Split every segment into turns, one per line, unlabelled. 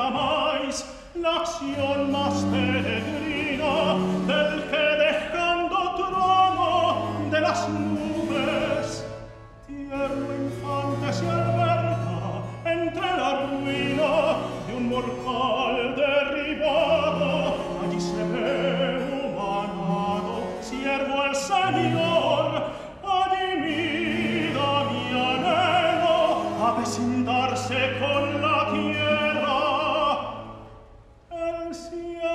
oramais l'action mas peregrina del che dejando trono de las Christian.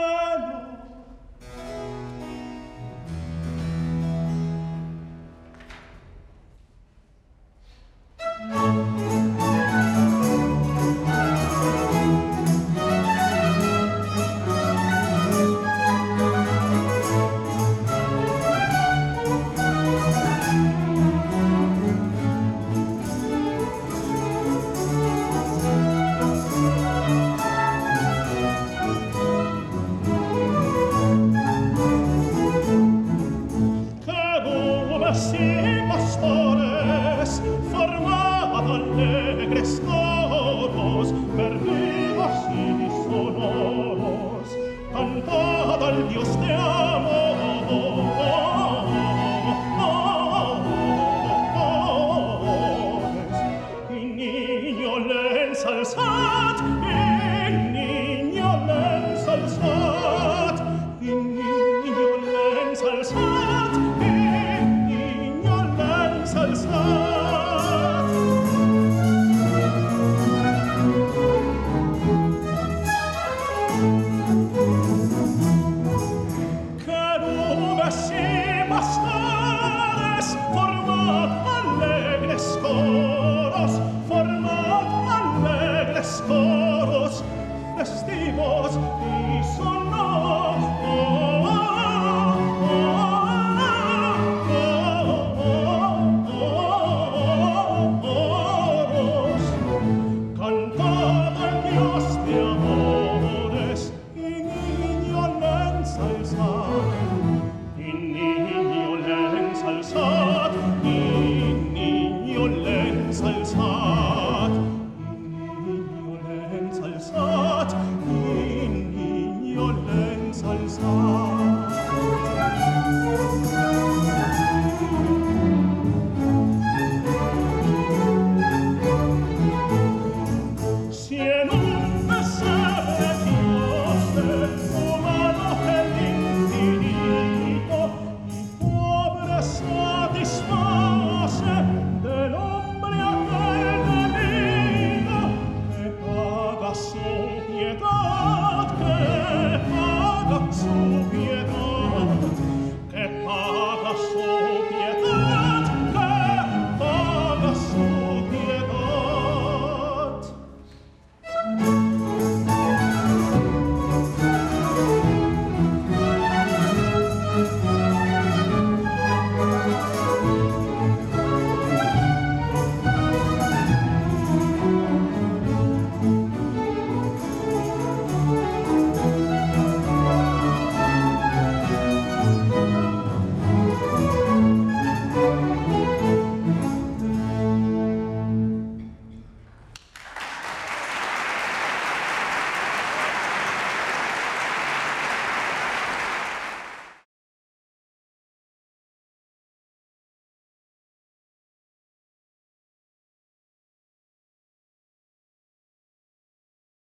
solos per me bassi sonoros. Cantad al Dios te amo. Alzat, eh. estimos, y sonor.